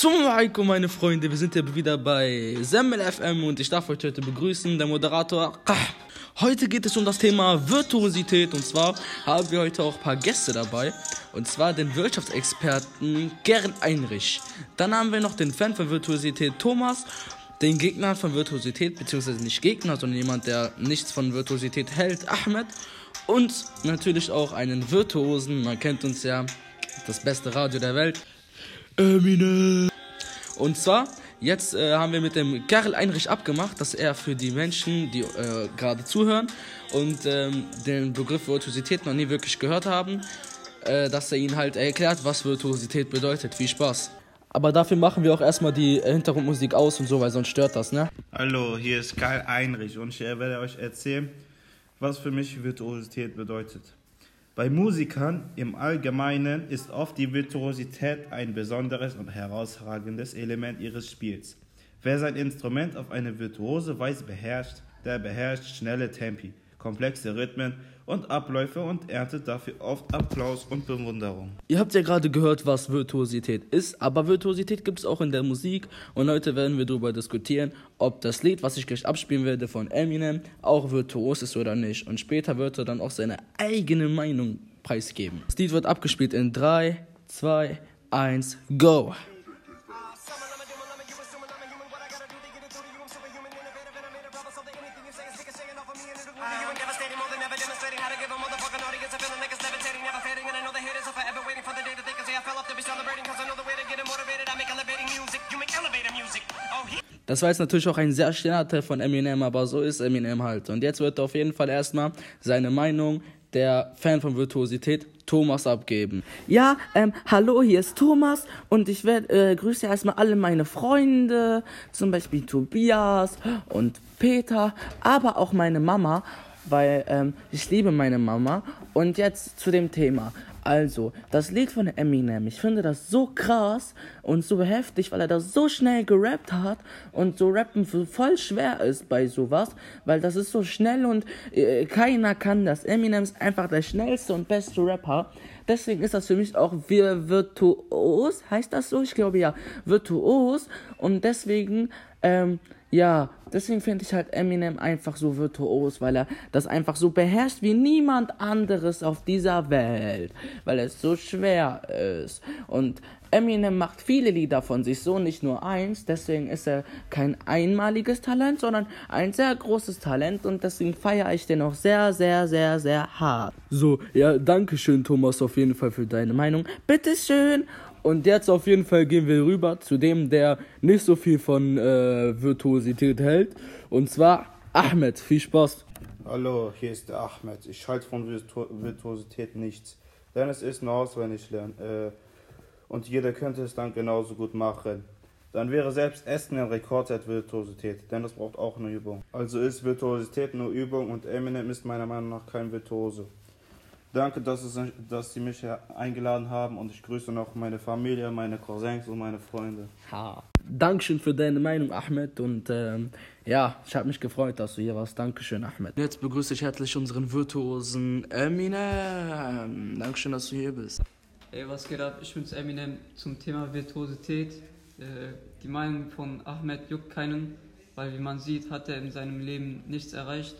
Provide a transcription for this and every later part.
Assalamu alaikum, meine Freunde. Wir sind hier wieder bei Semmel FM und ich darf euch heute begrüßen, der Moderator. Heute geht es um das Thema Virtuosität und zwar haben wir heute auch ein paar Gäste dabei und zwar den Wirtschaftsexperten Gern Einrich. Dann haben wir noch den Fan von Virtuosität Thomas, den Gegner von Virtuosität, beziehungsweise nicht Gegner, sondern jemand, der nichts von Virtuosität hält, Ahmed. Und natürlich auch einen Virtuosen, man kennt uns ja, das beste Radio der Welt, Eminem. Und zwar, jetzt äh, haben wir mit dem Karl Einrich abgemacht, dass er für die Menschen, die äh, gerade zuhören und ähm, den Begriff Virtuosität noch nie wirklich gehört haben, äh, dass er ihnen halt erklärt, was Virtuosität bedeutet. Viel Spaß. Aber dafür machen wir auch erstmal die äh, Hintergrundmusik aus und so, weil sonst stört das, ne? Hallo, hier ist Karl Einrich und ich werde euch erzählen, was für mich Virtuosität bedeutet. Bei Musikern im Allgemeinen ist oft die Virtuosität ein besonderes und herausragendes Element ihres Spiels. Wer sein Instrument auf eine virtuose Weise beherrscht, der beherrscht schnelle Tempi, komplexe Rhythmen und Abläufe und erntet dafür oft Applaus und Bewunderung. Ihr habt ja gerade gehört, was Virtuosität ist, aber Virtuosität gibt es auch in der Musik und heute werden wir darüber diskutieren, ob das Lied, was ich gleich abspielen werde von Eminem, auch virtuos ist oder nicht. Und später wird er dann auch seine eigene Meinung preisgeben. Das Lied wird abgespielt in 3, 2, 1, go! Das war jetzt natürlich auch ein sehr schneller Teil von Eminem, aber so ist Eminem halt. Und jetzt wird er auf jeden Fall erstmal seine Meinung der Fan von Virtuosität Thomas abgeben. Ja, ähm, hallo, hier ist Thomas und ich werd, äh, grüße erstmal alle meine Freunde, zum Beispiel Tobias und Peter, aber auch meine Mama, weil ähm, ich liebe meine Mama. Und jetzt zu dem Thema. Also, das Lied von Eminem, ich finde das so krass und so heftig, weil er das so schnell gerappt hat und so rappen voll schwer ist bei sowas, weil das ist so schnell und äh, keiner kann das. Eminem ist einfach der schnellste und beste Rapper. Deswegen ist das für mich auch virtuos, heißt das so? Ich glaube ja, virtuos und deswegen ähm, ja, deswegen finde ich halt Eminem einfach so virtuos, weil er das einfach so beherrscht wie niemand anderes auf dieser Welt, weil es so schwer ist. Und Eminem macht viele Lieder von sich, so nicht nur eins, deswegen ist er kein einmaliges Talent, sondern ein sehr großes Talent und deswegen feiere ich den auch sehr, sehr, sehr, sehr hart. So, ja, danke schön, Thomas, auf jeden Fall für deine Meinung. Bitteschön. Und jetzt auf jeden Fall gehen wir rüber zu dem, der nicht so viel von äh, Virtuosität hält. Und zwar Ahmed. Viel Spaß. Hallo, hier ist der Ahmed. Ich halte von Virtu Virtuosität nichts. Denn es ist nur auswendig lernen. Äh, und jeder könnte es dann genauso gut machen. Dann wäre selbst Essen ein Rekordzeit Virtuosität, denn das braucht auch eine Übung. Also ist Virtuosität nur Übung und Eminem ist meiner Meinung nach kein Virtuose. Danke, dass, es, dass Sie mich eingeladen haben und ich grüße noch meine Familie, meine Cousins und meine Freunde. Ha. Dankeschön für deine Meinung, Ahmed. Und ähm, ja, ich habe mich gefreut, dass du hier warst. Dankeschön, Ahmed. Jetzt begrüße ich herzlich unseren virtuosen Eminem. Dankeschön, dass du hier bist. Ey, was geht ab? Ich bin's Eminem zum Thema Virtuosität. Äh, die Meinung von Ahmed juckt keinen, weil wie man sieht, hat er in seinem Leben nichts erreicht.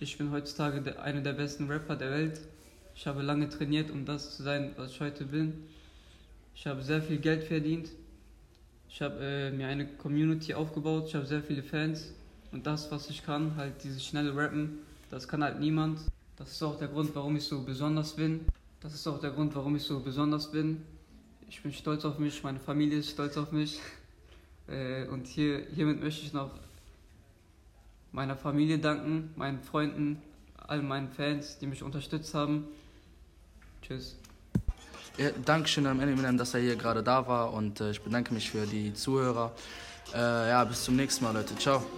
Ich bin heutzutage einer der besten Rapper der Welt. Ich habe lange trainiert, um das zu sein, was ich heute bin. Ich habe sehr viel Geld verdient. Ich habe äh, mir eine Community aufgebaut. Ich habe sehr viele Fans. Und das, was ich kann, halt dieses schnelle Rappen, das kann halt niemand. Das ist auch der Grund, warum ich so besonders bin. Das ist auch der Grund, warum ich so besonders bin. Ich bin stolz auf mich, meine Familie ist stolz auf mich. Äh, und hier, hiermit möchte ich noch meiner Familie danken, meinen Freunden, all meinen Fans, die mich unterstützt haben. Tschüss. Ja, Dankeschön an Eminem, dass er hier gerade da war und äh, ich bedanke mich für die Zuhörer. Äh, ja, bis zum nächsten Mal, Leute. Ciao.